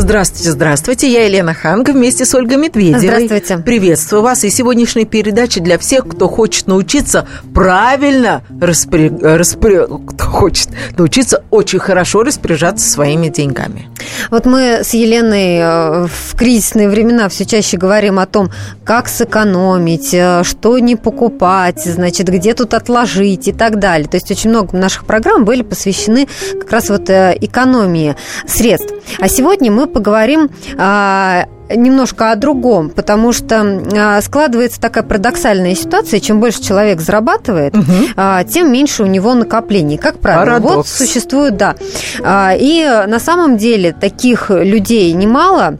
Здравствуйте, здравствуйте. Я Елена Ханга вместе с Ольгой Медведевой. Здравствуйте. Приветствую вас. И сегодняшняя передача для всех, кто хочет научиться правильно распри... Распри... кто хочет научиться очень хорошо распоряжаться своими деньгами. Вот мы с Еленой э, в кризисные времена все чаще говорим о том, как сэкономить, э, что не покупать, значит, где тут отложить и так далее. То есть очень много наших программ были посвящены как раз вот э, экономии средств. А сегодня мы поговорим а, немножко о другом, потому что а, складывается такая парадоксальная ситуация, чем больше человек зарабатывает, угу. а, тем меньше у него накоплений. Как правило, Парадокс. вот существует, да. А, и на самом деле таких людей немало,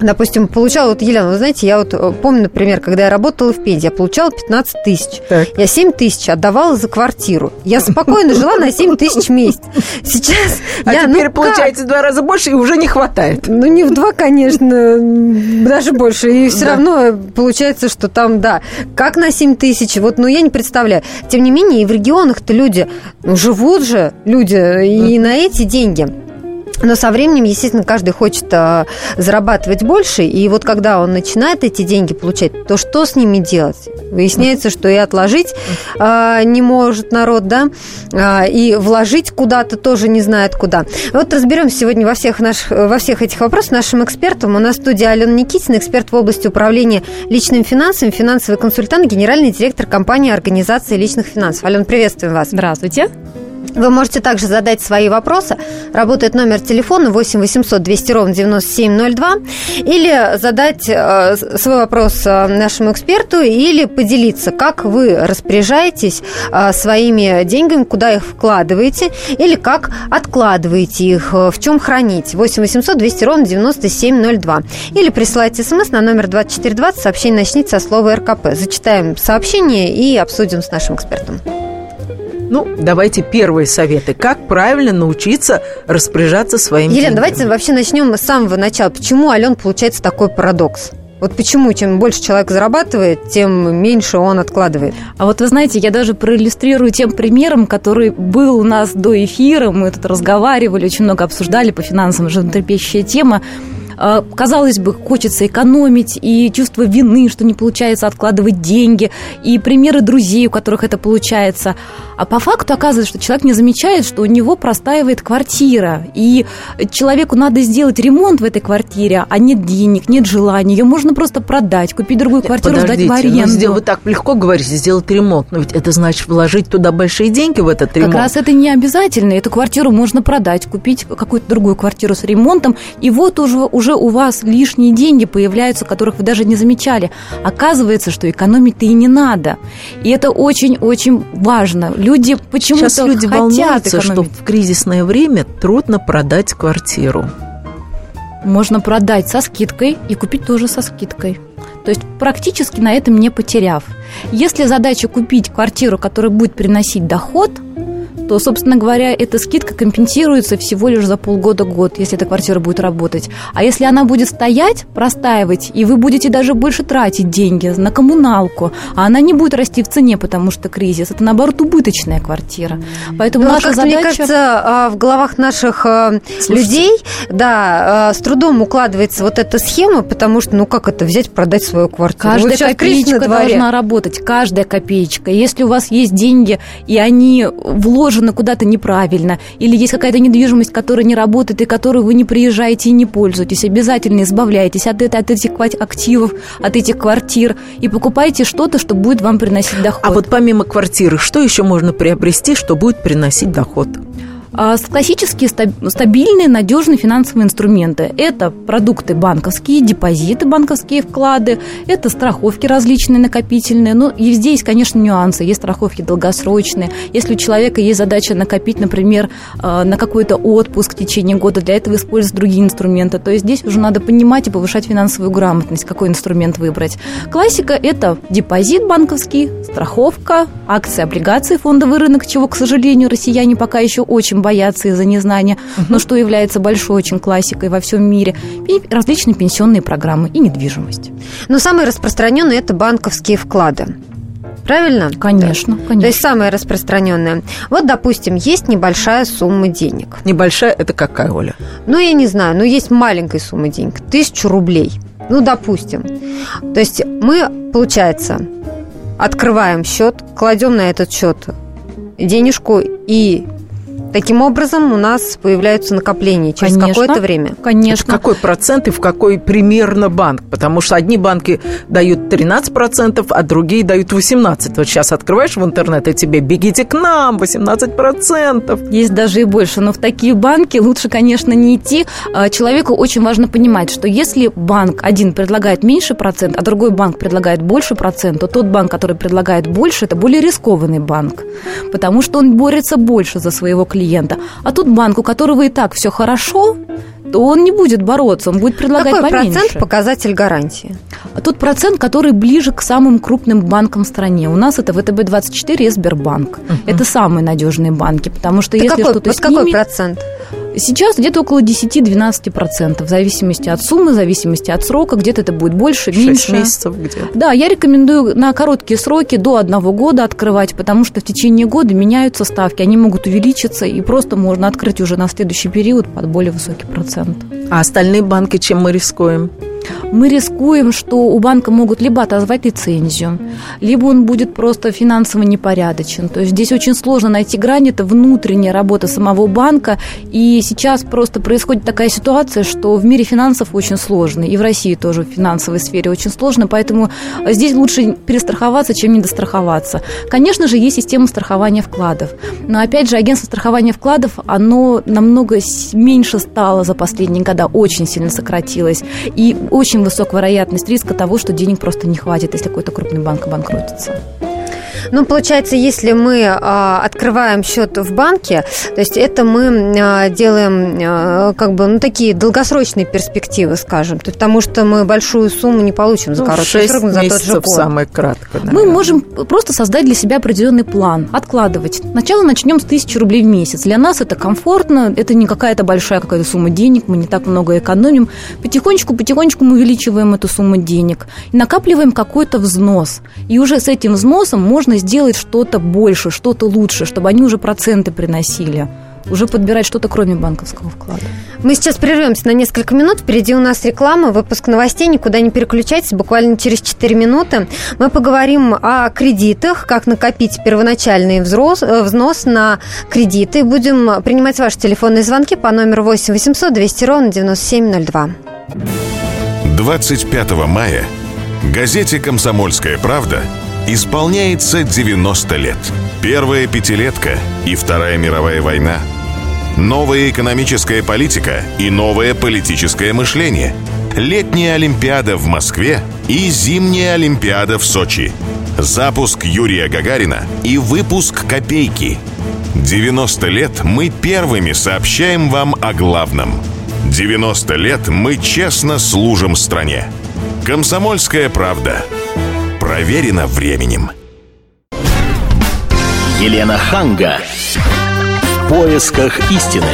Допустим, получала, вот, Елена, вы знаете, я вот э, помню, например, когда я работала в Пензе, я получала 15 тысяч. Так. Я 7 тысяч отдавала за квартиру. Я спокойно жила на 7 тысяч в месяц. Сейчас А я, теперь ну, получается в два раза больше и уже не хватает. как? Ну, не в два, конечно, даже больше. И все Да. равно получается, что там, да, как на 7 тысяч, вот, ну, я не представляю. Тем не менее, и в регионах-то люди, ну, живут же люди и на эти деньги. Но со временем, естественно, каждый хочет а, зарабатывать больше, и вот когда он начинает эти деньги получать, то что с ними делать? Выясняется, что и отложить а, не может народ, да, а, и вложить куда-то тоже не знает куда. Вот разберемся сегодня во всех, наших, во всех этих вопросах нашим экспертом. У нас в студии Алена Никитина, эксперт в области управления личными финансами, финансовый консультант, генеральный директор компании организации личных финансов. Алена, приветствуем вас. Здравствуйте. Вы можете также задать свои вопросы. Работает номер телефона 8 800 200 ровно 9702. Или задать э, свой вопрос э, нашему эксперту, или поделиться, как вы распоряжаетесь э, своими деньгами, куда их вкладываете, или как откладываете их, в чем храните. 8 800 200 ровно 9702. Или присылайте смс на номер 2420, сообщение начните со слова РКП. Зачитаем сообщение и обсудим с нашим экспертом. Ну, давайте первые советы. Как правильно научиться распоряжаться своими Елена, деньгами? давайте вообще начнем с самого начала. Почему, Ален, получается такой парадокс? Вот почему, чем больше человек зарабатывает, тем меньше он откладывает. А вот вы знаете, я даже проиллюстрирую тем примером, который был у нас до эфира. Мы тут разговаривали, очень много обсуждали по финансам, животрепещущая тема. А, Казалось бы, хочется экономить, и чувство вины, что не получается откладывать деньги, и примеры друзей, у которых это получается. А по факту оказывается, что человек не замечает, что у него простаивает квартира, и человеку надо сделать ремонт в этой квартире, а нет денег, нет желания. Ее можно просто продать, купить другую квартиру, сдать в ну, аренду. сдел- вы так легко говорите, сделать ремонт. Но ведь это значит вложить туда большие деньги в этот ремонт. Как раз это не обязательно. Эту квартиру можно продать, купить какую-то другую квартиру с ремонтом, и вот уже, уже у вас лишние деньги появляются, которых вы даже не замечали. Оказывается, что экономить-то и не надо. И это очень-очень важно. Люди почему-то Сейчас люди хотят волнуются, что экономить. в кризисное время трудно продать квартиру. Можно продать со скидкой и купить тоже со скидкой. То есть практически на этом не потеряв. Если задача купить квартиру, которая будет приносить доход, то, собственно говоря, эта скидка компенсируется всего лишь за полгода-год, если эта квартира будет работать. А если она будет стоять, простаивать, и вы будете даже больше тратить деньги на коммуналку, а она не будет расти в цене, потому что кризис, это, наоборот, убыточная квартира. Поэтому Ну, а наша задача... мне кажется, а, в головах наших а, людей, да, с трудом укладывается вот эта схема, потому что, ну, как это взять, продать свою квартиру? Каждая Вот копеечка должна работать, каждая копеечка. Если у вас есть деньги, и они вложены куда-то неправильно, или есть какая-то недвижимость, которая не работает, и которую вы не приезжаете и не пользуетесь, обязательно избавляйтесь от, этой- от этих активов, от этих квартир, и покупайте что-то, что будет вам приносить доход. А вот помимо квартиры, что еще можно приобрести, что будет приносить доход? А, Классические стаб- стабильные, надежные финансовые инструменты. Это продукты банковские, депозиты банковские, вклады, это страховки различные, накопительные. Ну, и здесь, конечно, нюансы. Есть страховки долгосрочные. Если у человека есть задача накопить, например, а, на какой-то отпуск в течение года, для этого использовать другие инструменты. То есть здесь уже надо понимать и повышать финансовую грамотность, какой инструмент выбрать. Классика – это депозит банковский, страховка, акции, облигации, фондовый рынок, чего, к сожалению, россияне пока еще очень боятся из-за незнания, но что является большой очень классикой во всем мире, и различные пенсионные программы и недвижимость. Но самые распространенные – это банковские вклады. правильно? Конечно, конечно. То есть самое распространенное. Вот, допустим, есть небольшая сумма денег. Небольшая это какая, Оля? Ну, я не знаю, но есть маленькая сумма денег. Тысячу рублей. Ну, допустим. То есть мы, получается, открываем счет, кладем на этот счет денежку и Таким образом, у нас появляются накопления через какое-то время. Конечно. Это какой процент и в какой примерно банк? Потому что одни банки дают 13%, а другие дают 18%. Вот сейчас открываешь в интернет, и тебе бегите к нам, 18%. Есть даже и больше. Но в такие банки лучше, конечно, не идти. А, человеку очень важно понимать, что если банк один предлагает меньше процент, а другой банк предлагает больше процент, то тот банк, который предлагает больше, это более рискованный банк. Потому что он борется больше за своего клиента. А тут банк, у которого и так все хорошо, то он не будет бороться, он будет предлагать Какой поменьше. процент показатель гарантии? А тот процент, который ближе к самым крупным банкам в стране. У нас это ВТБ-24 и Сбербанк. Угу. Это самые надежные банки, потому что да если какой, что-то вот с какой ними... процент? Сейчас где-то около 10-12%, в зависимости от суммы, в зависимости от срока. Где-то это будет больше, 6 меньше. месяцев где-то. Да, я рекомендую на короткие сроки до одного года открывать, потому что в течение года меняются ставки, они могут увеличиться, и просто можно открыть уже на следующий период под более высокий процент. А остальные банки чем мы рискуем? Мы рискуем, что у банка могут либо отозвать лицензию, либо он будет просто финансово непорядочен. То есть здесь очень сложно найти грань, это внутренняя работа самого банка, и сейчас просто происходит такая ситуация, что в мире финансов очень сложно, и в России тоже в финансовой сфере очень сложно, поэтому здесь лучше перестраховаться, чем недостраховаться. Конечно же, есть система страхования вкладов, но опять же, агентство страхования вкладов, оно намного меньше стало за последние года, очень сильно сократилось, и очень высокая вероятность риска того, что денег просто не хватит, если какой-то крупный банк обанкротится. Ну, получается, если мы а, открываем счет в банке, то есть это мы а, делаем а, как бы ну, такие долгосрочные перспективы, скажем, потому что мы большую сумму не получим за ну, короткий срок, за тот же год. самое кратко. Наверное. Мы можем просто создать для себя определенный план, откладывать. Сначала начнем с тысячи рублей в месяц. Для нас это комфортно, это не какая-то большая какая-то сумма денег, мы не так много экономим. Потихонечку, потихонечку мы увеличиваем эту сумму денег и накапливаем какой-то взнос. И уже с этим взносом можно сделать что-то больше, что-то лучше, чтобы они уже проценты приносили уже подбирать что-то кроме банковского вклада. Мы сейчас прервемся на несколько минут. Впереди у нас реклама, выпуск новостей. Никуда не переключайтесь. Буквально через 4 минуты мы поговорим о кредитах, как накопить первоначальный взрос, э, взнос на кредиты. Будем принимать ваши телефонные звонки по номеру 8 800 200 ровно 9702. 25 мая газете «Комсомольская правда» исполняется 90 лет. Первая пятилетка и Вторая мировая война. Новая экономическая политика и новое политическое мышление. Летняя Олимпиада в Москве и зимняя Олимпиада в Сочи. Запуск Юрия Гагарина и выпуск «Копейки». 90 лет мы первыми сообщаем вам о главном. 90 лет мы честно служим стране. Комсомольская правда – Проверено временем. Елена Ханга. В поисках истины.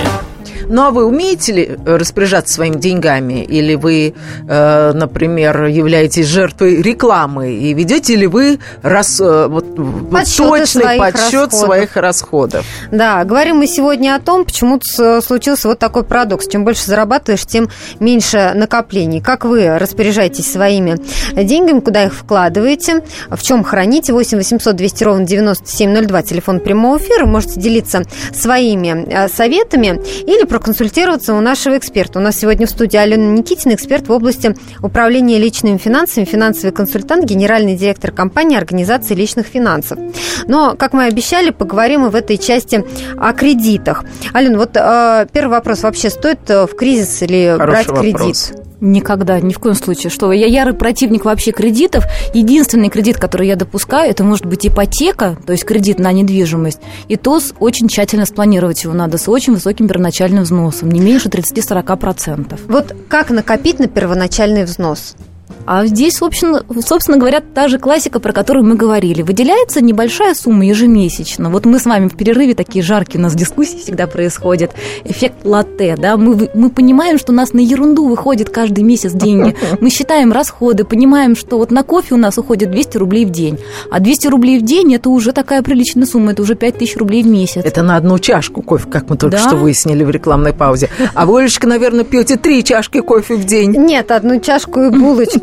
Ну, а вы умеете ли распоряжаться своими деньгами? Или вы, э, например, являетесь жертвой рекламы? И ведете ли вы рас, э, вот, точный своих подсчет расходов. своих расходов? Да, говорим мы сегодня о том, почему случился вот такой парадокс. Чем больше зарабатываешь, тем меньше накоплений. Как вы распоряжаетесь своими деньгами, куда их вкладываете, в чем храните? 8 800 200 ровно 9702, телефон прямого эфира. Можете делиться своими э, советами или проконсультироваться у нашего эксперта. У нас сегодня в студии Алена Никитина, эксперт в области управления личными финансами, финансовый консультант, генеральный директор компании организации личных финансов. Но, как мы обещали, поговорим мы в этой части о кредитах. Алена, вот э, первый вопрос. Вообще стоит э, в кризис или Хороший брать кредит? Никогда, ни в коем случае. Что я ярый противник вообще кредитов. Единственный кредит, который я допускаю, это может быть ипотека, то есть кредит на недвижимость. И то очень тщательно спланировать его надо, с очень высоким первоначальным взносом, не меньше 30-40%. Вот как накопить на первоначальный взнос? А здесь, собственно, собственно говоря, та же классика, про которую мы говорили. Выделяется небольшая сумма ежемесячно. Вот мы с вами в перерыве, такие жаркие у нас дискуссии всегда происходят. Эффект латте, да, мы, мы понимаем, что у нас на ерунду выходит каждый месяц деньги. Мы считаем расходы, понимаем, что вот на кофе у нас уходит 200 рублей в день. А 200 рублей в день – это уже такая приличная сумма, это уже 5000 рублей в месяц. Это на одну чашку кофе, как мы только да. что выяснили в рекламной паузе. А вы, Олечка, наверное, пьете три чашки кофе в день. Нет, одну чашку и булочку.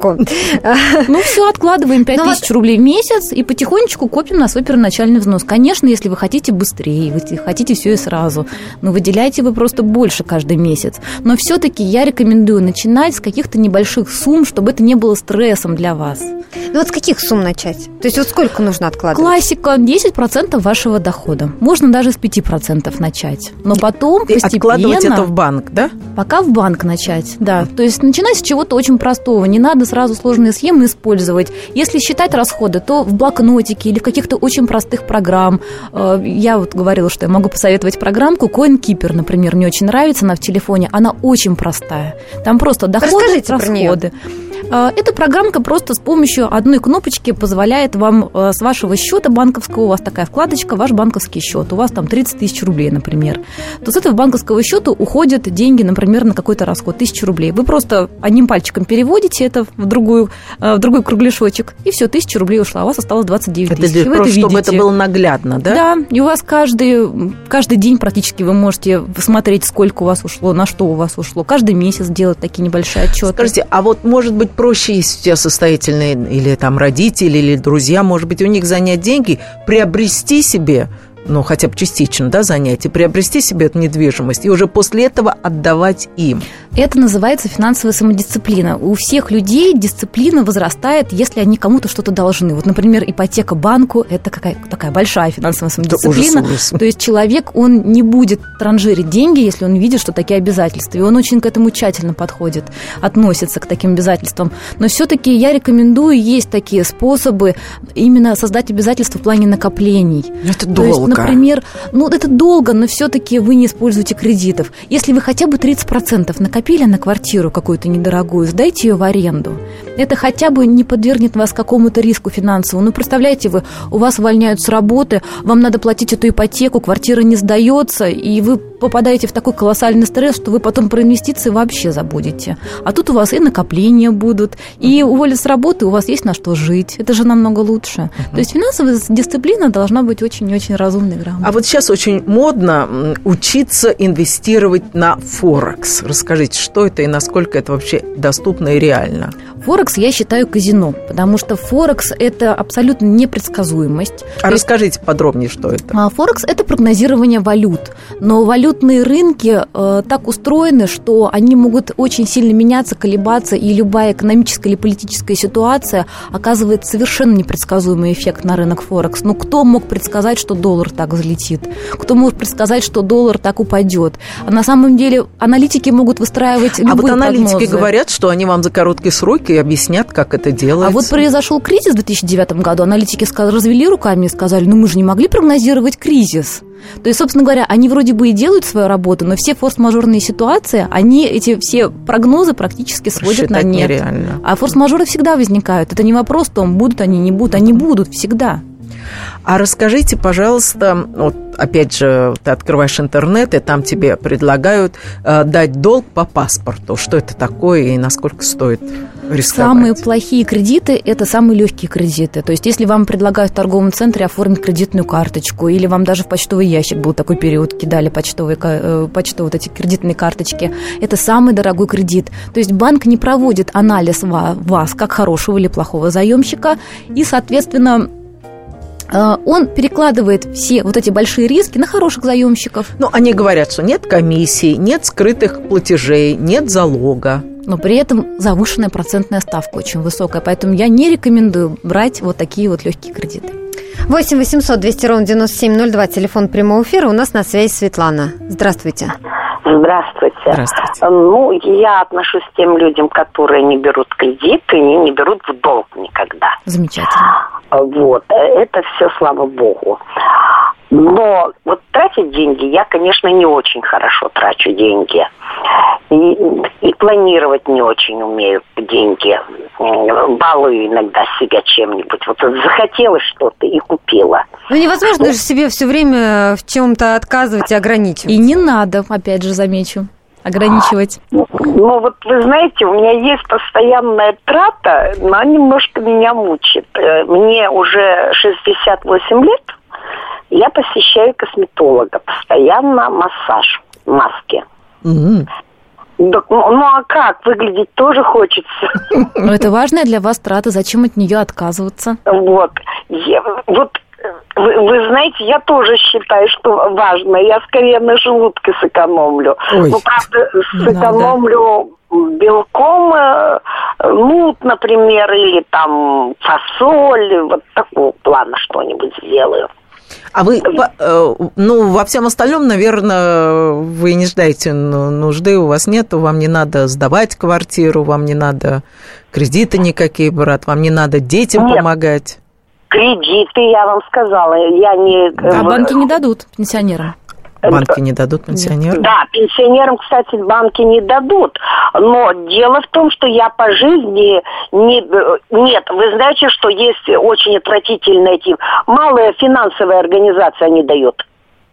Ну, все, откладываем 5 ну тысяч рублей в месяц и потихонечку копим на свой первоначальный взнос. Конечно, если вы хотите быстрее, вы хотите все и сразу, но выделяете вы просто больше каждый месяц. Но все-таки я рекомендую начинать с каких-то небольших сумм, чтобы это не было стрессом для вас. Ну вот с каких сумм начать? То есть вот сколько нужно откладывать? Классика 10% вашего дохода. Можно даже с 5% начать. Но потом и постепенно... Откладывать это в банк, да? Пока в банк начать, да. То есть начинать с чего-то очень простого. Не надо сразу сложные схемы использовать. Если считать расходы, то в блокнотике или в каких-то очень простых программ. Э, я вот говорила, что я могу посоветовать программку CoinKeeper, например, мне очень нравится, она в телефоне. Она очень простая. Там просто доходы, Расскажите расходы. А, эта программка просто с помощью одной кнопочки позволяет вам э, с вашего счета банковского, у вас такая вкладочка, ваш банковский счет, у вас там 30 тысяч рублей, например, то с этого банковского счета уходят деньги, например, на какой-то расход, тысячу рублей. Вы просто одним пальчиком переводите это в, другую, э, в другой кругляшочек, и все, тысяча рублей ушла, а у вас осталось 29 тысяч. Это, просто, это чтобы это было наглядно, да? Да, и у вас каждый, каждый день практически вы можете смотреть, сколько у вас ушло, на что у вас ушло. Каждый месяц делать такие небольшие отчеты. Скажите, а вот, может быть, проще, если у тебя состоятельные или там родители, или друзья, может быть, у них занять деньги, приобрести себе ну, хотя бы частично, да, занятие, приобрести себе эту недвижимость и уже после этого отдавать им. Это называется финансовая самодисциплина. У всех людей дисциплина возрастает, если они кому-то что-то должны. Вот, например, ипотека банку – это какая, такая большая финансовая самодисциплина. ужас, ужас. То есть человек, он не будет транжирить деньги, если он видит, что такие обязательства. И он очень к этому тщательно подходит, относится к таким обязательствам. Но все-таки я рекомендую, есть такие способы именно создать обязательства в плане накоплений. Это долго например, ну это долго, но все-таки вы не используете кредитов. Если вы хотя бы 30% накопили на квартиру какую-то недорогую, сдайте ее в аренду. Это хотя бы не подвергнет вас какому-то риску финансовому. Ну, представляете, вы, у вас увольняют с работы, вам надо платить эту ипотеку, квартира не сдается, и вы попадаете в такой колоссальный стресс, что вы потом про инвестиции вообще забудете. А тут у вас и накопления будут, и уволят с работы, у вас есть на что жить. Это же намного лучше. Uh-huh. То есть финансовая дисциплина должна быть очень-очень разумной, грамотной. А вот сейчас очень модно учиться инвестировать на Форекс. Расскажите, что это и насколько это вообще доступно и реально? Форекс я считаю казино, потому что Форекс – это абсолютно непредсказуемость. А расскажите подробнее, что это? А, Форекс – это прогнозирование валют. Но валютные рынки э, так устроены, что они могут очень сильно меняться, колебаться, и любая экономическая или политическая ситуация оказывает совершенно непредсказуемый эффект на рынок Форекс. Ну, кто мог предсказать, что доллар так взлетит? Кто может предсказать, что доллар так упадет? А на самом деле аналитики могут выстраивать любые А вот аналитики прогнозы. говорят, что они вам за короткие сроки объяснят, как это делается. А вот произошел кризис в 2009 году, аналитики развели руками и сказали, ну мы же не могли прогнозировать кризис. То есть, собственно говоря, они вроде бы и делают свою работу, но все форс-мажорные ситуации, они эти все прогнозы практически сводят Считать на нет. Нереально. А форс-мажоры всегда возникают. Это не вопрос в том, будут они, не будут. Они будут всегда. А расскажите, пожалуйста, вот опять же, ты открываешь интернет, и там тебе предлагают э, дать долг по паспорту. Что это такое и насколько стоит рисковать? Самые плохие кредиты – это самые легкие кредиты. То есть, если вам предлагают в торговом центре оформить кредитную карточку, или вам даже в почтовый ящик был такой период, кидали почтовые, э, почтовые вот эти кредитные карточки, это самый дорогой кредит. То есть, банк не проводит анализ вас как хорошего или плохого заемщика, и, соответственно, Э, он перекладывает все вот эти большие риски на хороших заемщиков. Ну, они говорят, что нет комиссий, нет скрытых платежей, нет залога. Но при этом завышенная процентная ставка очень высокая. Поэтому я не рекомендую брать вот такие вот легкие кредиты. 8 800 200 ровно 9702, телефон прямого эфира. У нас на связи Светлана. Здравствуйте. Здравствуйте. Здравствуйте. Ну, я отношусь к тем людям, которые не берут кредиты и не берут в долг никогда. Замечательно. Вот, это все слава богу. Но вот тратить деньги, я, конечно, не очень хорошо трачу деньги. и, и планировать не очень умею деньги. Балую иногда себя чем-нибудь. Вот захотелось что-то и купила. Ну, невозможно же себе все время в чем-то отказывать и ограничивать. И не надо, опять же, замечу ограничивать? Ну, вот вы знаете, у меня есть постоянная трата, но немножко меня мучит. Э, мне уже 68 лет, я посещаю косметолога, постоянно массаж, маски. Mm-hmm. Да, ну, ну а как? Выглядеть тоже хочется. Но это важная для вас трата. Зачем от нее отказываться? Вот. Я, вот вы, вы знаете, я тоже считаю, что важно. Я скорее на желудке сэкономлю. Ой. Ну, правда, сэкономлю да. белком, э, нут, например, или там фасоль, вот такого плана что-нибудь сделаю. А вы, э, ну, во всем остальном, наверное, вы не ждаете нужды, у вас нету, вам не надо сдавать квартиру, вам не надо кредиты никакие брать, вам не надо детям Нет. помогать. Кредиты, я вам сказала, я не... А банки не дадут пенсионерам? Банки не дадут пенсионерам? Да, пенсионерам, кстати, банки не дадут. Но дело в том, что я по жизни не... Нет, вы знаете, что есть очень отвратительный тип. Малая финансовая организация не дает.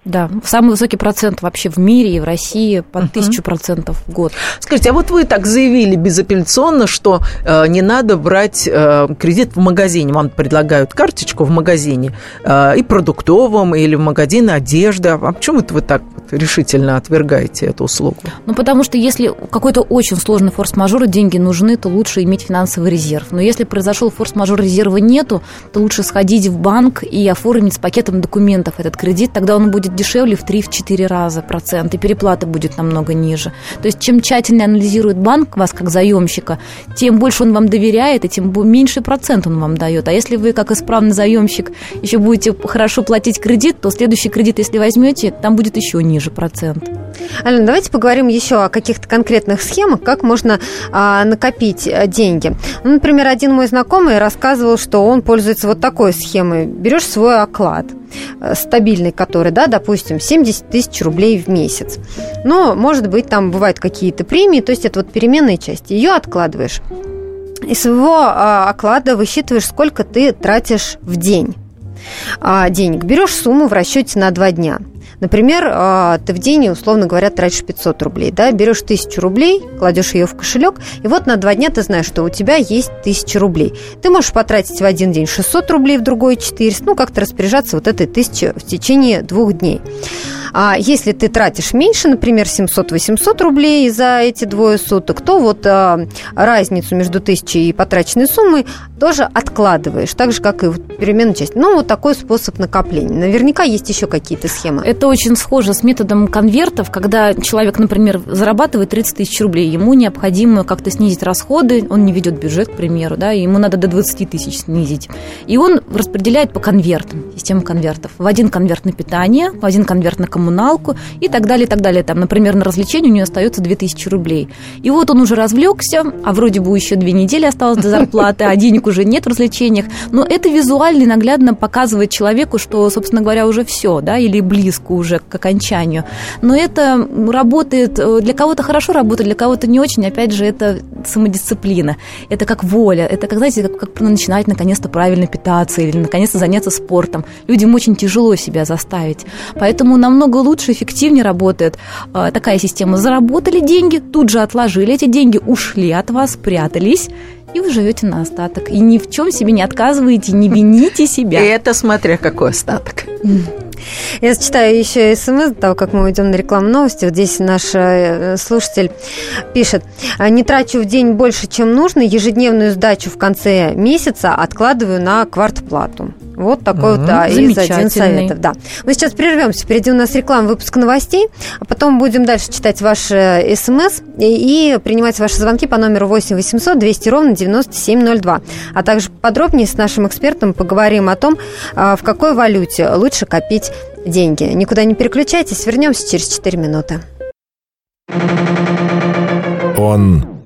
Да, самый высокий процент вообще в мире и в России под тысячу процентов в год. Скажите, а вот вы так заявили безапелляционно, что э, не надо брать э, кредит в магазине. Вам предлагают карточку в магазине э, и продуктовом, или в магазине одежды. А почему вы так решительно отвергаете эту услугу? Ну, потому что если какой-то очень сложный форс-мажор, и деньги нужны, то лучше иметь финансовый резерв. Но если произошел форс-мажор, резерва нету, то лучше сходить в банк и оформить с пакетом документов этот кредит, тогда он будет дешевле в 3-4 раза процент, и переплата будет намного ниже. То есть чем тщательнее анализирует банк вас как заемщика, тем больше он вам доверяет, и тем меньше процент он вам дает. А если вы, как исправный заемщик, еще будете хорошо платить кредит, то следующий кредит, если возьмете, там будет еще ниже процент. Алена, давайте поговорим еще о каких-то конкретных схемах, как можно а, накопить а, деньги. Ну, например, один мой знакомый рассказывал, что он пользуется вот такой схемой. Берешь свой оклад – Э, стабильный, который, да, допустим, 70 тысяч рублей в месяц. Но, может быть, там бывают какие-то премии, то есть это вот переменная часть. Ее откладываешь. Из своего а, оклада высчитываешь, сколько ты тратишь в день а, денег. Берешь сумму в расчете на два дня. Например, а, ты в день, условно говоря, тратишь 500 рублей, да, берешь 1000 рублей, кладешь ее в кошелек, и вот на два дня ты знаешь, что у тебя есть 1000 рублей. Ты можешь потратить в один день 600 рублей, в другой 400, ну, как-то распоряжаться вот этой 1000 в течение двух дней. А если ты тратишь меньше, например, 700-800 рублей за эти двое суток, то вот а, разницу между тысячей и потраченной суммой тоже откладываешь, так же, как и переменную часть. Ну, вот такой способ накопления. Наверняка есть еще какие-то схемы. Это очень схоже с методом конвертов, когда человек, например, зарабатывает 30 тысяч рублей, ему необходимо как-то снизить расходы, он не ведет бюджет, к примеру, да, ему надо до 20 тысяч снизить. И он распределяет по конвертам, систему конвертов. В один конверт на питание, в один конверт на коммуналку и так далее, и так далее. Там, например, на развлечение у него остается 2000 рублей. И вот он уже развлекся, а вроде бы еще две недели осталось до зарплаты, а денег уже нет в развлечениях. Но это визуально и наглядно показывает человеку, что, собственно говоря, уже все, да, или близко уже к окончанию. Но это работает, э, для кого-то хорошо работает, для кого-то не очень. Опять же, это самодисциплина. Это как воля. Это, как, знаете, как, как начинать наконец-то правильно питаться или наконец-то заняться спортом. Людям очень тяжело себя заставить. Поэтому намного намного лучше, эффективнее работает э, такая система. Заработали деньги, тут же отложили эти деньги, ушли от вас, спрятались, и вы живете на остаток. И ни в чем себе не отказываете, не вините себя. И это смотря какой остаток. Я зачитаю еще смс, до того, как мы уйдем на рекламу новости. Вот здесь наш э, слушатель пишет. Не трачу в день больше, чем нужно. Ежедневную сдачу в конце месяца откладываю на квартплату. Вот такой вот да, из один советов. Да. Мы сейчас прервемся. Впереди у нас реклама, выпуск новостей, а потом будем дальше читать ваши смс и, и принимать ваши звонки по номеру 8 800 200 ровно 9702. А также подробнее с нашим экспертом поговорим о том, а, в какой валюте лучше копить деньги. Никуда не переключайтесь, вернемся через 4 минуты. Он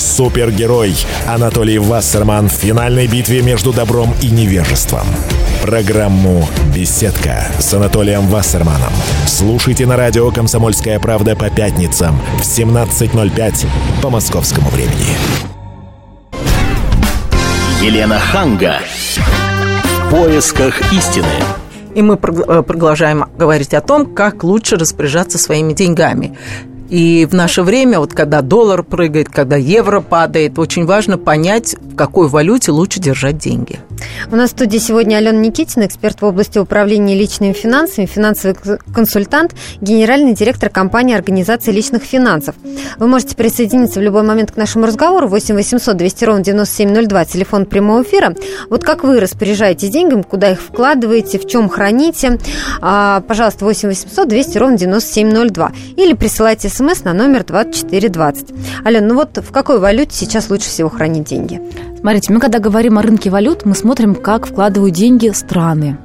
Супергерой Анатолий Вассерман в финальной битве между добром и невежеством. Программу «Беседка» с Анатолием Вассерманом. Слушайте на радио «Комсомольская правда» по пятницам в 17.05 по московскому времени. Елена Ханга. В поисках истины. И мы э, продолжаем говорить о том, как лучше распоряжаться своими деньгами. И в наше время, вот когда доллар прыгает, когда евро падает, очень важно понять, в какой валюте лучше держать деньги. У нас в студии сегодня Алена Никитина, эксперт в области управления личными финансами, финансовый консультант, генеральный директор компании организации личных финансов. Вы можете присоединиться в любой момент к нашему разговору 8 800 200 ровно 9702, телефон прямого эфира. Вот как вы распоряжаетесь деньгами, куда их вкладываете, в чем храните, а, пожалуйста, 8 800 200 ровно 9702. Или присылайте смс на номер 2420. Ален, ну вот в какой валюте сейчас лучше всего хранить деньги? Смотрите, мы когда говорим о рынке валют, мы смотрим, как вкладывают деньги страны.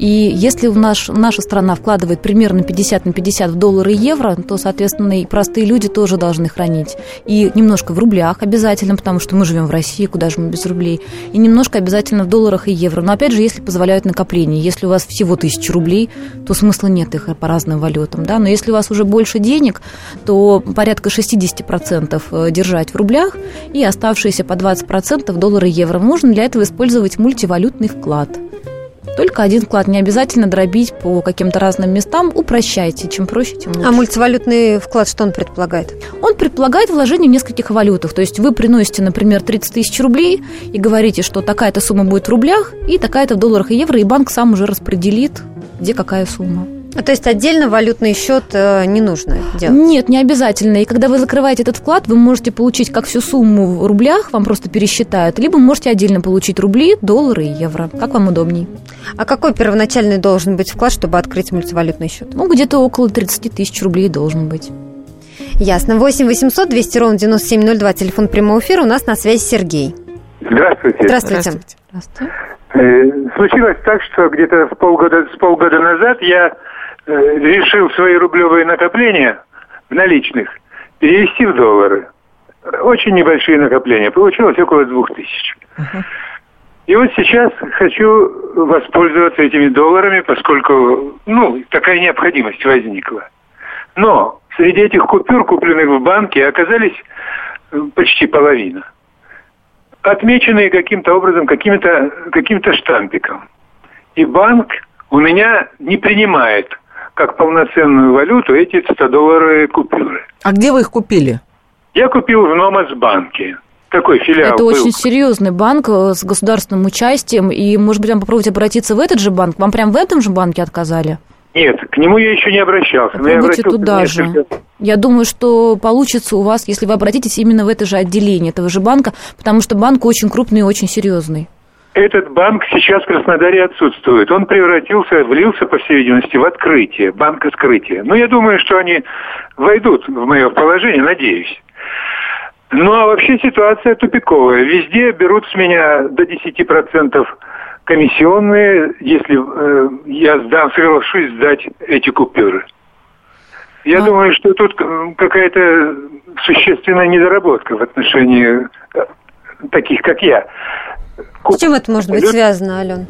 И если у нас, наша страна вкладывает примерно 50 на 50 в доллары и евро, то, соответственно, и простые люди тоже должны хранить. И немножко в рублях обязательно, потому что мы живем в России, куда же мы без рублей. И немножко обязательно в долларах и евро. Но, опять же, если позволяют накопления. Если у вас всего тысяча рублей, то смысла нет их по разным валютам. Да? Но если у вас уже больше денег, то порядка 60% э, держать в рублях и оставшиеся по 20% доллары и евро. Можно для этого использовать мультивалютный вклад – только один вклад, не обязательно дробить по каким-то разным местам. Упрощайте, чем проще, тем лучше. А мультивалютный вклад что он предполагает? Он предполагает вложение в нескольких валютах. То есть вы приносите, например, 30 тысяч рублей и говорите, что такая-то сумма будет в рублях и такая-то в долларах и евро, и банк сам уже распределит, где какая сумма. А то есть отдельно валютный счет э, не нужно делать? Нет, не обязательно. И когда вы закрываете этот вклад, вы можете получить как всю сумму в рублях, вам просто пересчитают, либо можете отдельно получить рубли, доллары и евро. Как вам удобней. А какой первоначальный должен быть вклад, чтобы открыть мультивалютный счет? Ну, где-то около 30 тысяч рублей должен быть. Ясно. 8 800 200 ровно 9702, телефон прямого эфира. У нас на связи Сергей. Здравствуйте. Здравствуйте. Здравствуйте. Здравствуйте. Э, случилось так, что где-то в полгода, с полгода назад я решил свои рублевые накопления в наличных перевести в доллары. Очень небольшие накопления. Получилось около двух тысяч. И вот сейчас хочу воспользоваться этими долларами, поскольку, ну, такая необходимость возникла. Но среди этих купюр, купленных в банке, оказались э, почти половина. Отмеченные каким-то образом, каким-то каким штампиком. И банк у меня не принимает как полноценную валюту эти 100-долларовые купюры. А где вы их купили? Я купил в Номасбанке. Такой филиал Это был. очень серьезный банк э, с государственным участием. И, может быть, вам попробовать обратиться в этот же банк? Вам прям в этом же банке отказали? Нет, к нему я еще не обращался. Попробуйте туда же. Я думаю, что получится у вас, если вы обратитесь именно в это же отделение этого же банка, потому что банк очень крупный и очень серьезный. Этот банк сейчас в Краснодаре отсутствует. Он превратился, влился, по всей видимости, в открытие, банк скрытия. Но я думаю, что они войдут в мое положение, надеюсь. Ну, а вообще ситуация тупиковая. Везде берут с меня до 10% комиссионные, если э, я сдам, соглашусь сдать эти купюры. Я а... думаю, что тут какая-то существенная недоработка в отношении э, таких, как я. С чем это может быть связано, Ален?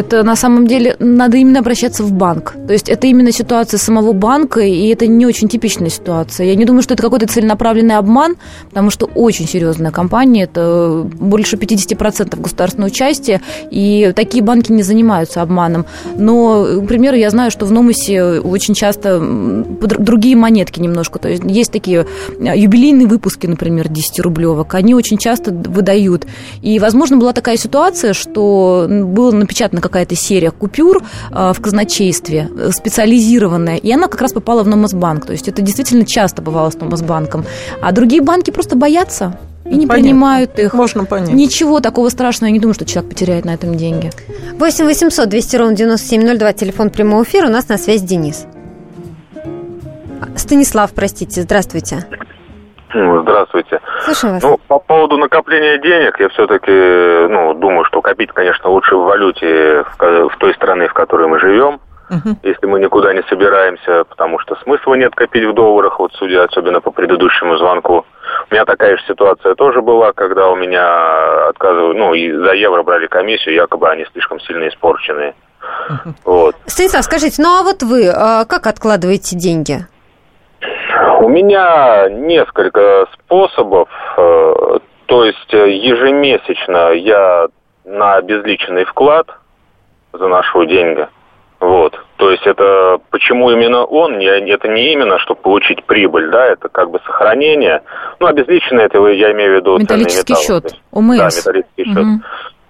Это на самом деле надо именно обращаться в банк. То есть это именно ситуация самого банка, и это не очень типичная ситуация. Я не думаю, что это какой-то целенаправленный обман, потому что очень серьезная компания, это больше 50% государственного участия, и такие банки не занимаются обманом. Но, к примеру, я знаю, что в Номусе очень часто другие монетки немножко. То есть есть такие юбилейные выпуски, например, 10-рублевок, они очень часто выдают. И, возможно, была такая ситуация, что было напечатано какая-то серия купюр э, в казначействе, э, специализированная, и она как раз попала в Номосбанк. То есть это действительно часто бывало с Номосбанком. А другие банки просто боятся и не Понятно. принимают их. Можно понять. Ничего такого страшного, я не думаю, что человек потеряет на этом деньги. 8 800 200 ровно 9702, телефон прямого эфира, у нас на связь Денис. Станислав, простите, здравствуйте. Здравствуйте. Слушаю вас. Ну, по поводу накопления денег, я все-таки, ну, думаю, что копить, конечно, лучше в валюте в, в той стране, в которой мы живем. Угу. Если мы никуда не собираемся, потому что смысла нет копить в долларах, вот судя особенно по предыдущему звонку. У меня такая же ситуация тоже была, когда у меня отказывали, ну, и за евро брали комиссию, якобы они слишком сильно испорченные. Угу. Вот. Станислав, скажите, ну а вот вы а как откладываете деньги? У меня несколько способов. Э, то есть э, ежемесячно я на обезличенный вклад заношу деньги. Вот. То есть это почему именно он? Это не именно, чтобы получить прибыль, да, это как бы сохранение. Ну, обезличенное, это я имею в виду металлический металл. счет. ОМС. Да, металлический угу. счет.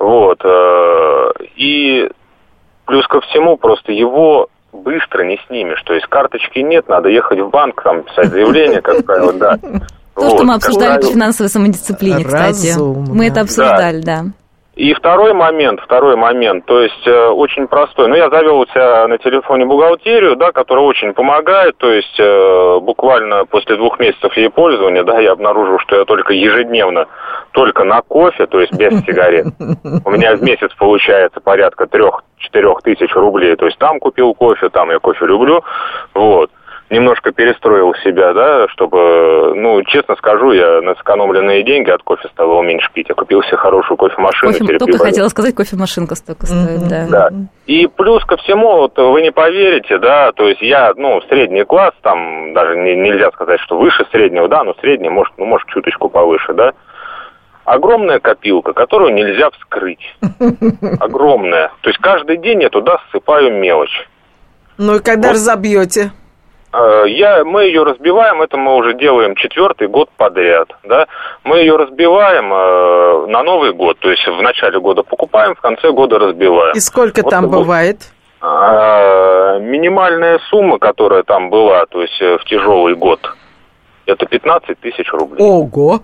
Вот. Э, и плюс ко всему просто его быстро не снимешь. То есть карточки нет, надо ехать в банк, там писать заявление, как правило, да. То, вот, что мы обсуждали по финансовой самодисциплине, кстати. Разумно. Мы это обсуждали, да. да. И второй момент, второй момент, то есть э, очень простой. Ну, я завел у себя на телефоне бухгалтерию, да, которая очень помогает. То есть э, буквально после двух месяцев ей пользования, да, я обнаружил, что я только ежедневно, только на кофе, то есть без сигарет. У меня в месяц получается порядка трех-четырех тысяч рублей. То есть там купил кофе, там я кофе люблю, вот немножко перестроил себя, да, чтобы, ну, честно скажу, я на сэкономленные деньги от кофе стал меньше пить. Я купил себе хорошую кофемашину. Кофе, только хотела сказать, кофемашинка столько стоит, да. Да. И плюс ко всему, вот вы не поверите, да, то есть я, ну, средний класс, там даже не, нельзя сказать, что выше среднего, да, но средний, может, ну, может, чуточку повыше, да. Огромная копилка, которую нельзя вскрыть. Огромная. То есть каждый день я туда ссыпаю мелочь. Ну и когда вот. разобьете? Э, я, мы ее разбиваем, это мы уже делаем четвертый год подряд, да. Мы ее разбиваем э, на Новый год, то есть в начале года покупаем, в конце года разбиваем. И сколько вот там вот. бывает? А, минимальная сумма, которая там была, то есть э, в тяжелый год, это 15 тысяч рублей. Ого!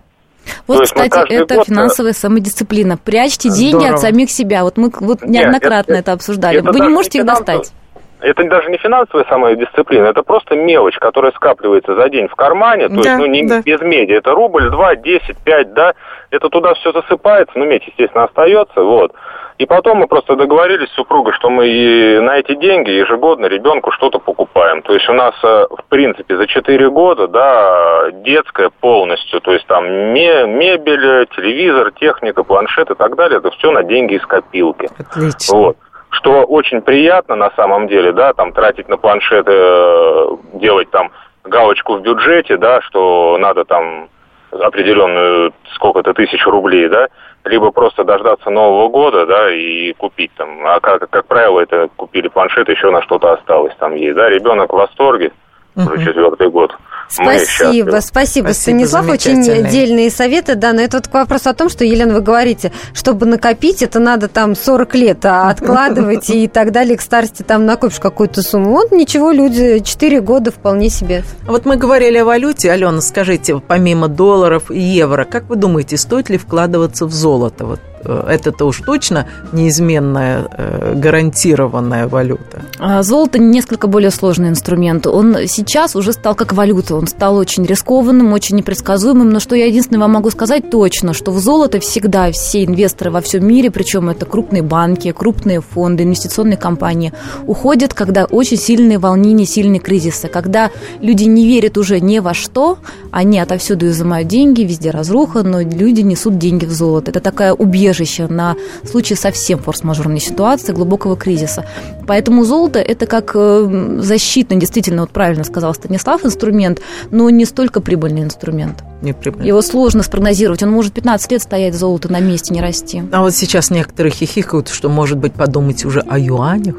Вот, кстати, это год... финансовая самодисциплина. Прячьте Здорово. деньги от самих себя. Вот мы вот неоднократно Нет, это, это обсуждали. Это Вы не можете их достать это даже не финансовая самая дисциплина, это просто мелочь, которая скапливается за день в кармане, то да, есть, ну, не да. без меди, это рубль, два, десять, пять, да, это туда все засыпается, ну, медь, естественно, остается, вот. И потом мы просто договорились с супругой, что мы и на эти деньги ежегодно ребенку что-то покупаем. То есть у нас, э, в принципе, за 4 года, да, детская полностью, то есть там мебель, телевизор, техника, планшет и так далее, это все на деньги из копилки. Отлично. Вот что очень приятно на самом деле, да, там тратить на планшеты, э, делать там галочку в бюджете, да, что надо там определенную сколько-то тысяч рублей, да, либо просто дождаться Нового года, да, и купить там. А как, как правило, это купили планшет, еще на что-то осталось там есть, да, ребенок в восторге, уже четвертый год. Спасибо, спасибо, спасибо, Станислав. Очень дельные советы. Да, но это вот вопрос о том, что, Елена, вы говорите, чтобы накопить, это надо там 40 лет а откладывать и так далее, к старости там накопишь какую-то сумму. Вот ничего, люди 4 года вполне себе. Вот мы говорили о валюте. Алена, скажите, помимо долларов и евро, как вы думаете, стоит ли вкладываться в золото? Вот это-то уж точно неизменная э, гарантированная валюта. А, золото несколько более сложный инструмент. Он сейчас уже стал как валюта. Он стал очень рискованным, очень непредсказуемым. Но что я единственное вам могу сказать точно, что в золото всегда все инвесторы во всем мире, причем это крупные банки, крупные фонды, инвестиционные компании, уходят, когда очень сильные волнения, сильные кризисы, когда люди не верят уже ни во что, они отовсюду изымают деньги, везде разруха, но люди несут деньги в золото. Это такая убежище убежище на случай совсем форс-мажорной ситуации, глубокого кризиса. Поэтому золото – это как э, защитный, действительно, вот правильно сказал Станислав, инструмент, но не столько прибыльный инструмент. Не прибыльный. Его сложно спрогнозировать. Он может 15 лет стоять золото на месте, не расти. А вот сейчас некоторые хихикают, что, может быть, подумать уже о юанях.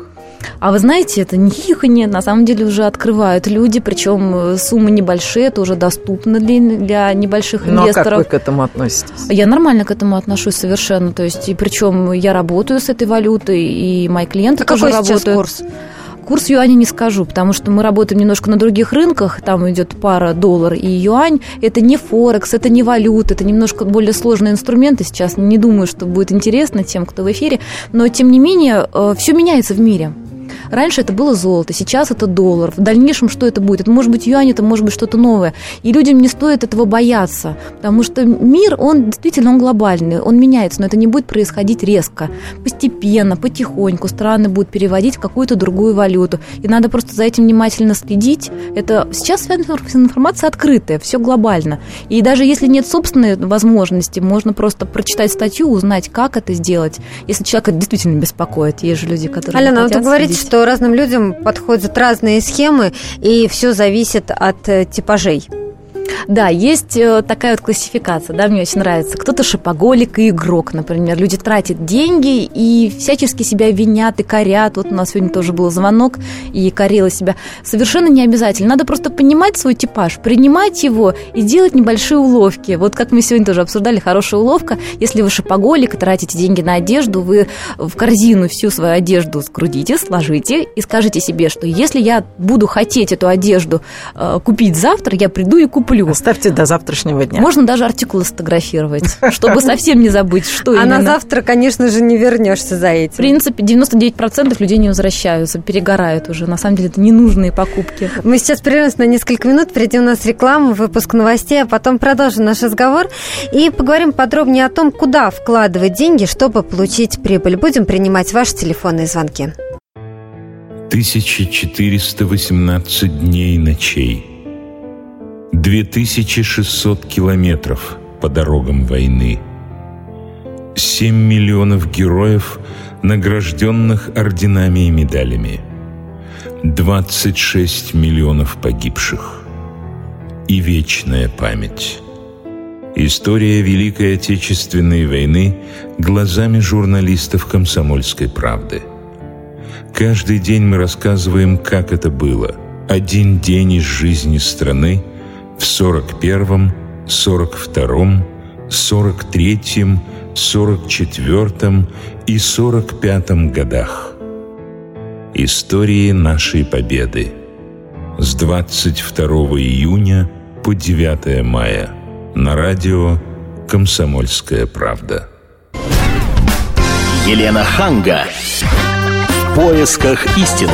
А вы знаете, это не хихонье, на самом деле уже открывают люди, причем э, суммы небольшие, это уже доступно для, для небольших ну, инвесторов. Ну, а как вы к этому относитесь? Я нормально к этому отношусь совершенно. То есть, и причем я работаю с этой валютой, и мои клиенты а тоже какой работают. Сейчас курс? Курс юаня не скажу, потому что мы работаем немножко на других рынках, там идет пара доллар и юань. Это не форекс, это не валюта, это немножко более сложные инструменты. Сейчас не думаю, что будет интересно тем, кто в эфире, но тем не менее э, все меняется в мире. Раньше это было золото, сейчас это доллар. В дальнейшем что это будет? Это может быть юань, это может быть что-то новое. И людям не стоит этого бояться, потому что мир, он действительно он глобальный, он меняется, но это не будет происходить резко. Постепенно, потихоньку страны будут переводить в какую-то другую валюту. И надо просто за этим внимательно следить. Это сейчас информация открытая, все глобально. И даже если нет собственной возможности, можно просто прочитать статью, узнать, как это сделать, если человек это действительно беспокоит. Есть же люди, которые Алена, вы говорите, что разным людям подходят разные схемы, и все зависит от э, типажей. Да, есть э, такая вот классификация, да, мне очень нравится. Кто-то шипоголик и игрок, например. Люди тратят деньги и всячески себя винят и корят. Вот у нас сегодня тоже был звонок, и корила себя. Совершенно не обязательно. Надо просто понимать свой типаж, принимать его и делать небольшие уловки. Вот как мы сегодня тоже обсуждали, хорошая уловка. Если вы шипоголик и тратите деньги на одежду, вы в корзину всю свою одежду скрутите, сложите и скажите себе, что если я буду хотеть эту одежду э, купить завтра, я приду и куплю. Оставьте до завтрашнего дня. Можно даже артикулы сфотографировать, чтобы совсем не забыть, что именно. А на завтра, конечно же, не вернешься за этим. В принципе, 99% людей не возвращаются, перегорают уже. На самом деле, это ненужные покупки. Мы сейчас прервемся на несколько минут. Впереди у нас реклама, выпуск новостей, а потом продолжим наш разговор и поговорим подробнее о том, куда вкладывать деньги, чтобы получить прибыль. Будем принимать ваши телефонные звонки. 1418 дней и ночей – 2600 километров по дорогам войны. 7 миллионов героев, награжденных орденами и медалями. 26 миллионов погибших. И вечная память. История Великой Отечественной войны глазами журналистов «Комсомольской правды». Каждый день мы рассказываем, как это было. Один день из жизни страны – в 41-м, 42-м, 43-м, 44-м и 45-м годах. Истории нашей победы с 22 июня по 9 мая на радио «Комсомольская правда». Елена Ханга. В поисках истины.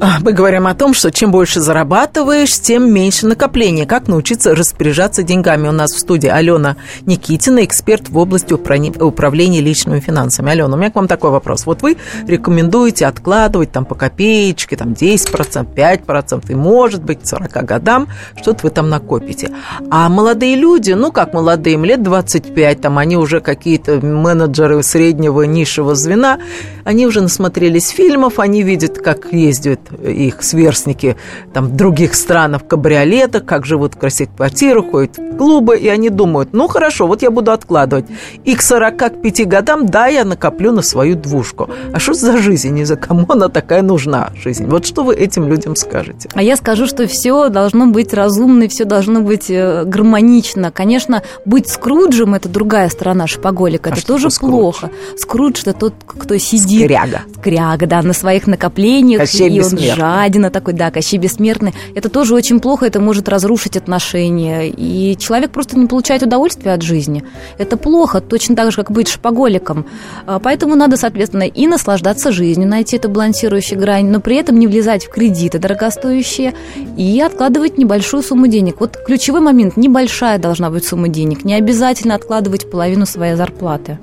А, мы говорим о том, что чем больше зарабатываешь, тем меньше накопления. Как научиться распоряжаться деньгами? У нас в студии Алена Никитина, эксперт в области управления личными финансами. Алена, у меня к вам такой вопрос. Вот вы рекомендуете откладывать там по копеечке, там 10%, 5%, и может быть к 40 годам что-то вы там накопите. А молодые люди, ну как молодые, им лет 25, там они уже какие-то менеджеры среднего низшего звена, они уже насмотрелись фильмов, они видят, как ездят их сверстники там, в других странах в кабриолетах, как живут в красивых квартирах, ходят в клубы, и они думают, ну хорошо, вот я буду откладывать. И к 45 годам, да, я накоплю на свою двушку. А что за жизнь, и за кому она такая нужна, жизнь? Вот что вы этим людям скажете? А я скажу, что все должно быть разумно, все должно быть э, гармонично. Конечно, быть Скруджем – это другая сторона шпаголика, а это тоже плохо. Скрудж – это тот, кто сидит Скряга. Скряга, да, на своих накоплениях. Кощей и он жадина такой, да, Кощей бессмертный. Это тоже очень плохо, это может разрушить отношения. И человек просто не получает удовольствия от жизни. Это плохо, точно так же, как быть шпаголиком. А, поэтому надо, соответственно, и наслаждаться жизнью, найти эту балансирующую грань, но при этом не влезать в кредиты дорогостоящие и откладывать небольшую сумму денег. Вот ключевой момент, небольшая должна быть сумма денег. Не обязательно откладывать половину своей зарплаты.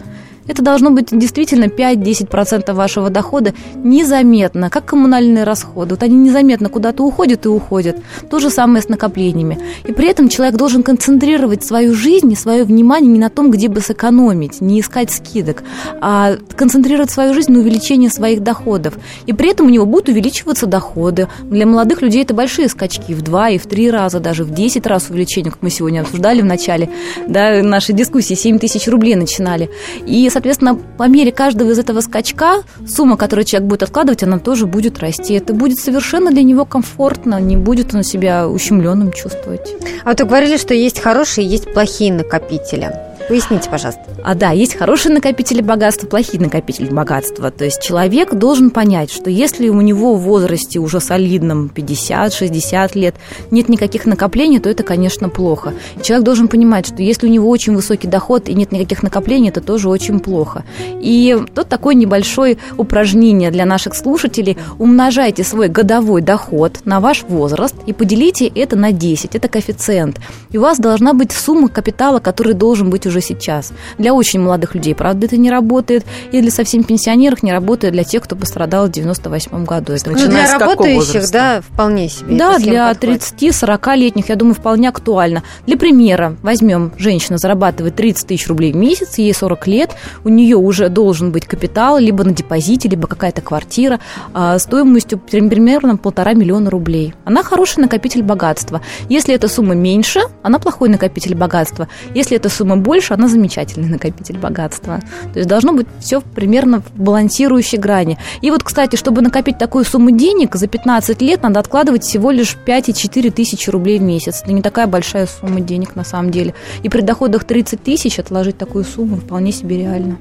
Это должно быть действительно 5-10% вашего дохода незаметно, как коммунальные расходы. Вот они незаметно куда-то уходят и уходят. То же самое с накоплениями. И при этом человек должен концентрировать свою жизнь и свое внимание не на том, где бы сэкономить, не искать скидок, а концентрировать свою жизнь на увеличении своих доходов. И при этом у него будут увеличиваться доходы. Для молодых людей это большие скачки в два и в три раза, даже в 10 раз увеличение, как мы сегодня обсуждали в начале да, нашей дискуссии, 7 тысяч рублей начинали. И соответственно, по мере каждого из этого скачка сумма, которую человек будет откладывать, она тоже будет расти. Это будет совершенно для него комфортно, не будет он себя ущемленным чувствовать. А вы говорили, что есть хорошие, есть плохие накопители. Поясните, пожалуйста. А да, есть хорошие накопители богатства, плохие накопители богатства. То есть человек должен понять, что если у него в возрасте уже солидном 50-60 лет нет никаких накоплений, то это, конечно, плохо. И человек должен понимать, что если у него очень высокий доход и нет никаких накоплений, это тоже очень плохо. И тут такое небольшое упражнение для наших слушателей. Умножайте свой годовой доход на ваш возраст и поделите это на 10. Это коэффициент. И у вас должна быть сумма капитала, который должен быть уже сейчас. Для очень молодых людей, правда, это не работает. И для совсем пенсионеров не работает для тех, кто пострадал в 98 году. Это ну, для работающих, да, вполне себе. Да, для 30-40-летних, я думаю, вполне актуально. Для примера, возьмем, женщина зарабатывает 30 тысяч рублей в месяц, ей 40 лет, у нее уже должен быть капитал либо на депозите, либо какая-то квартира а, стоимостью примерно полтора миллиона рублей. Она хороший накопитель богатства. Если эта сумма меньше, она плохой накопитель богатства. Если эта сумма больше, она замечательный накопитель богатства. То есть должно быть все примерно в балансирующей грани. И вот, кстати, чтобы накопить такую сумму денег, за 15 лет надо откладывать всего лишь 5,4 тысячи рублей в месяц. Это не такая большая сумма денег на самом деле. И при доходах 30 тысяч отложить такую сумму вполне себе реально.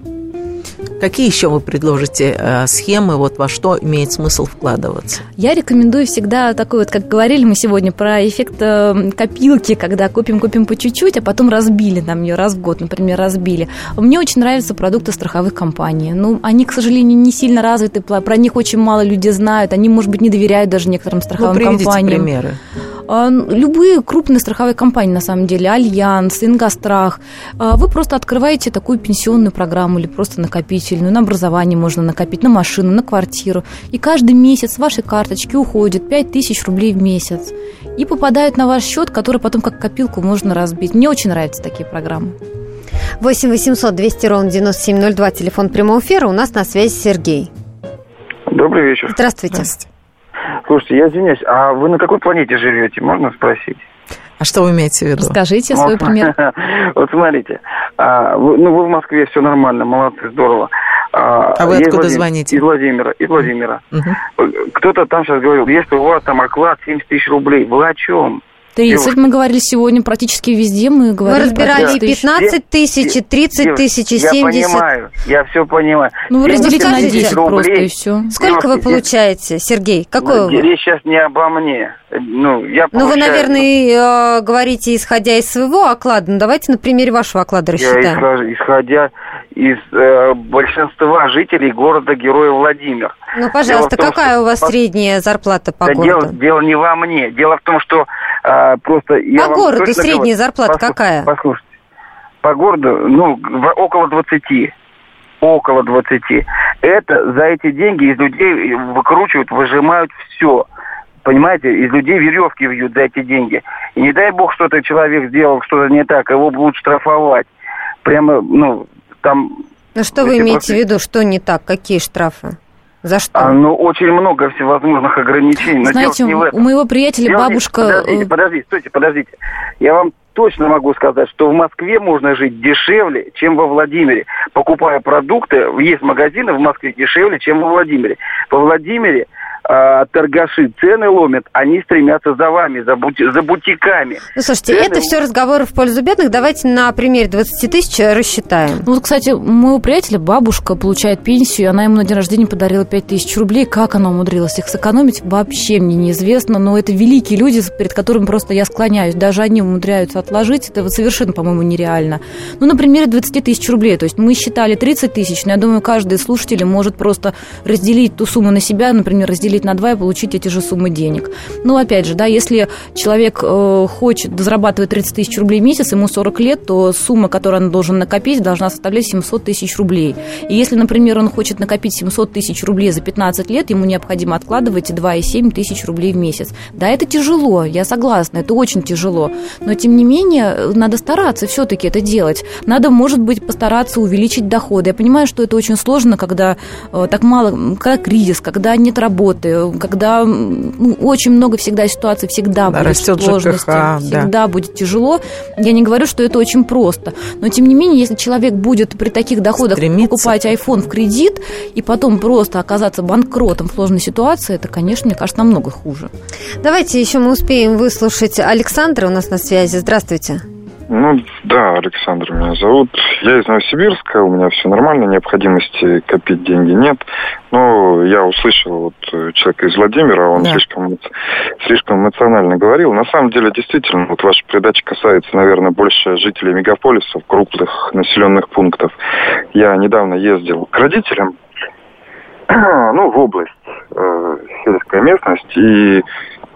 Какие еще вы предложите э, схемы, вот во что имеет смысл вкладываться? Я рекомендую всегда такой вот, как говорили мы сегодня, про эффект э, копилки, когда купим-купим по чуть-чуть, а потом разбили там ее раз в год, например, разбили. Мне очень нравятся продукты страховых компаний. Ну, они, к сожалению, не сильно развиты, про них очень мало людей знают, они, может быть, не доверяют даже некоторым страховым ну, компаниям. примеры. А, любые крупные страховые компании, на самом деле, Альянс, Ингосстрах, а, вы просто открываете такую пенсионную программу или просто накопительную, на образование можно накопить, на машину, на квартиру. И каждый месяц с вашей карточки уходит 5 тысяч рублей в месяц. И попадают на ваш счет, который потом как копилку можно разбить. Мне очень нравятся такие программы. 8 800 200 ровно 9702, телефон прямого эфира. У нас на связи Сергей. Добрый вечер. Здравствуйте. Здравствуйте. Слушайте, я извиняюсь, а вы на какой планете живете, можно спросить? А что вы имеете в виду? Скажите свой пример. Вот смотрите, а, ну вы в Москве, все нормально, молодцы, здорово. А, а вы откуда звоните? Из Владимира, из Владимира. Кто-то там сейчас говорил, если у вас там оклад 70 тысяч рублей, вы о чем? 30 мы говорили сегодня практически везде. Мы, говорили мы разбирали 15 тысяч, 30 тысяч, 70. Я понимаю, я все понимаю. Ну, вы разделите на 10 рублей, просто и все. Сколько вы получаете, Сергей? Какой ну, Речь сейчас не обо мне. Ну, я ну вы, наверное, э, говорите, исходя из своего оклада. Ну, давайте на примере вашего оклада рассчитаем. Я исходя из э, большинства жителей города-героя Владимир. Ну, пожалуйста, том, какая у вас средняя зарплата по да городу? Дело, дело не во мне. Дело в том, что э, просто... Я по городу средняя говорю, зарплата послуш... какая? Послушайте. По городу, ну, около 20 около 20. Это за эти деньги из людей выкручивают, выжимают все. Понимаете, из людей веревки вьют за эти деньги. И не дай бог что-то человек сделал, что-то не так, его будут штрафовать. Прямо, ну, там... Ну что вы имеете просто... в виду, что не так? Какие штрафы? За что? А, ну, очень много всевозможных ограничений. Знаете, у, у моего приятеля дело бабушка... Не... Подождите, э, подождите, стойте, подождите. Я вам точно могу сказать, что в Москве можно жить дешевле, чем во Владимире. Покупая продукты, есть магазины в Москве дешевле, чем во Владимире. Во Владимире э, торгаши цены ломят, они стремятся за вами, за, бути, за бутиками. Ну, слушайте, цены... это все разговоры в пользу бедных. Давайте на примере 20 тысяч рассчитаем. Ну, вот, кстати, у моего приятеля бабушка получает пенсию, она ему на день рождения подарила 5 тысяч рублей. Как она умудрилась их сэкономить, вообще мне неизвестно. Но это великие люди, перед которыми просто я склоняюсь. Даже они умудряются отложить. Это вот совершенно, по-моему, нереально. Ну, на примере 20 тысяч рублей. То есть мы считали 30 тысяч, но я думаю, каждый слушатель может просто разделить ту сумму на себя, например, разделить разделить на два и получить эти же суммы денег. Но опять же, да, если человек э, хочет, зарабатывать 30 тысяч рублей в месяц, ему 40 лет, то сумма, которую он должен накопить, должна составлять 700 тысяч рублей. И если, например, он хочет накопить 700 тысяч рублей за 15 лет, ему необходимо откладывать 2,7 тысяч рублей в месяц. Да, это тяжело, я согласна, это очень тяжело. Но, тем не менее, надо стараться все-таки это делать. Надо, может быть, постараться увеличить доходы. Я понимаю, что это очень сложно, когда э, так мало, когда кризис, когда нет работы, работы, когда ну, очень много всегда ситуаций, всегда да, будет сложности, ЖКХ, всегда да. будет тяжело. Я не говорю, что это очень просто, но тем не менее, если человек будет при таких доходах Стремиться. покупать iPhone в кредит и потом просто оказаться банкротом в сложной ситуации, это, конечно, мне кажется, намного хуже. Давайте еще мы успеем выслушать Александра у нас на связи. Здравствуйте. Ну, да, Александр меня зовут. Я из Новосибирска, у меня все нормально, необходимости копить деньги нет. Но я услышал вот э, человека из Владимира, он да. слишком, слишком эмоционально говорил. На самом деле, действительно, вот ваша передача касается, наверное, больше жителей мегаполисов, крупных населенных пунктов. Я недавно ездил к родителям, ну, в область, э, сельская местность, и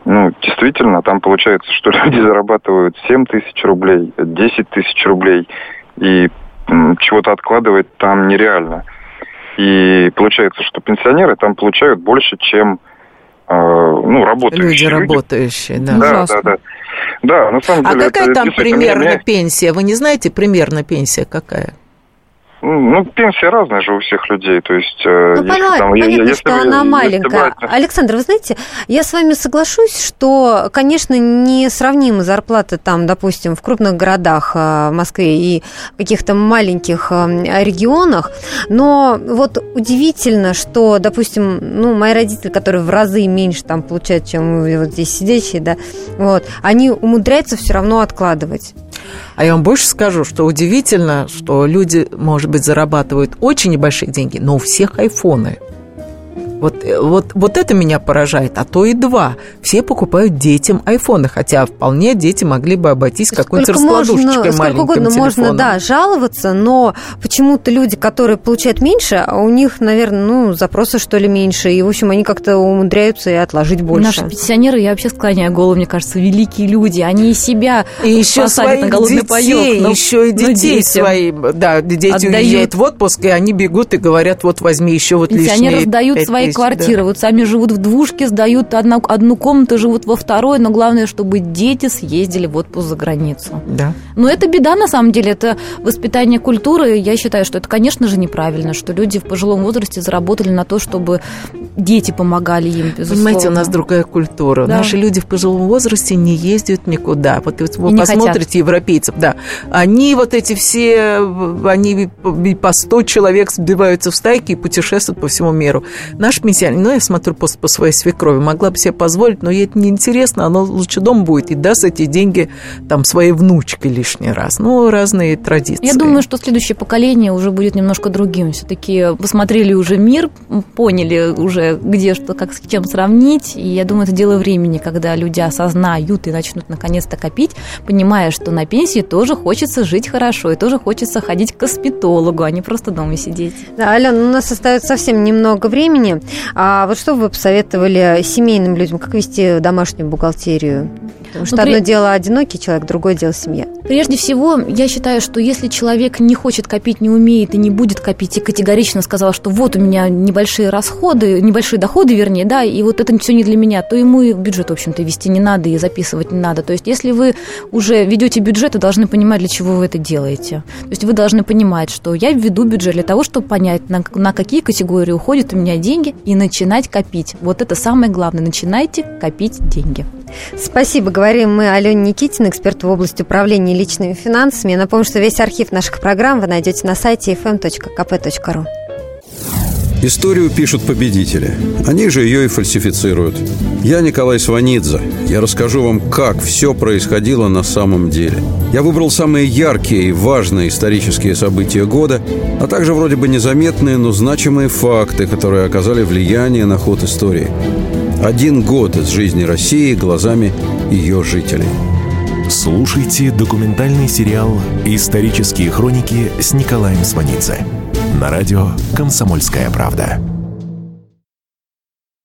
ну, действительно, там получается, что люди зарабатывают 7 тысяч рублей, 10 тысяч рублей, и чего-то откладывать там нереально. И получается, что пенсионеры там получают больше, чем э, ну, работающие. Люди, люди. работающие, да. Да, да, да. Да, на самом а деле. А какая там примерно меня... пенсия? Вы не знаете примерно пенсия какая? Ну, пенсия разная же у всех людей, то есть... Э, ну, если, понятно, там, понятно если, что она маленькая. Брать... Александр, вы знаете, я с вами соглашусь, что, конечно, не сравнимы зарплаты там, допустим, в крупных городах э, в Москве и каких-то маленьких э, регионах, но вот удивительно, что, допустим, ну, мои родители, которые в разы меньше там получают, чем вот здесь сидящие, да, вот, они умудряются все равно откладывать. А я вам больше скажу, что удивительно, что люди, может быть, зарабатывают очень небольшие деньги, но у всех айфоны. Вот, э, вот, вот это меня поражает, а то и два. Все покупают детям айфоны, хотя вполне дети могли бы обойтись какой-то раскладушечкой можно, Сколько угодно телефоном. можно, да, жаловаться, но почему-то люди, которые получают меньше, а у них, наверное, ну, запросы, что ли, меньше, и, в общем, они как-то умудряются и отложить больше. Наши пенсионеры, я вообще склоняю голову, мне кажется, великие люди, они и себя и еще своих на голодный детей, паёк, но, еще и детей свои, да, дети отдают. уезжают в отпуск, и они бегут и говорят, вот возьми еще вот лишние Пенсионеры сдают свои свои квартиры. Да. Вот сами живут в двушке, сдают одну, одну комнату, живут во второй, но главное, чтобы дети съездили в отпуск за границу. Да. Но это беда, на самом деле, это воспитание культуры. Я считаю, что это, конечно же, неправильно, что люди в пожилом возрасте заработали на то, чтобы дети помогали им, безусловно. Понимаете, у нас другая культура. Да. Наши люди в пожилом возрасте не ездят никуда. Вот вы не посмотрите хотят. европейцев, да. Они вот эти все, они по 100 человек сбиваются в стайки и путешествуют по всему миру. Наш пенсионер, ну, я смотрю пост по своей свекрови, могла бы себе позволить, но ей это неинтересно, она лучше дом будет и даст эти деньги там своей внучке лишний раз. Ну, разные традиции. Я думаю, что следующее поколение уже будет немножко другим. Все-таки посмотрели уже мир, поняли уже, где что, как с чем сравнить, и я думаю, это дело времени, когда люди осознают и начнут наконец-то копить, понимая, что на пенсии тоже хочется жить хорошо, и тоже хочется ходить к косметологу, а не просто дома сидеть. Да, Алена, у нас остается совсем немного времени. А вот что вы посоветовали семейным людям, как вести домашнюю бухгалтерию? Потому что ну, одно при... дело одинокий человек, другое дело семья. Прежде всего, я считаю, что если человек не хочет копить, не умеет и не будет копить, и категорично сказал, что вот у меня небольшие расходы, небольшие доходы, вернее, да, и вот это все не для меня, то ему и бюджет, в общем-то, вести не надо и записывать не надо. То есть, если вы уже ведете бюджет, вы должны понимать, для чего вы это делаете. То есть, вы должны понимать, что я веду бюджет для того, чтобы понять, на, на какие категории уходят у меня деньги, и начинать копить. Вот это самое главное. Начинайте копить деньги. Спасибо. Говорим мы Алене Никитин, эксперту в области управления личными финансами. Я напомню, что весь архив наших программ вы найдете на сайте fm.kp.ru. Историю пишут победители. Они же ее и фальсифицируют. Я Николай Сванидзе. Я расскажу вам, как все происходило на самом деле. Я выбрал самые яркие и важные исторические события года, а также вроде бы незаметные, но значимые факты, которые оказали влияние на ход истории. Один год из жизни России глазами ее жителей. Слушайте документальный сериал «Исторические хроники» с Николаем Сванидзе на радио «Комсомольская правда».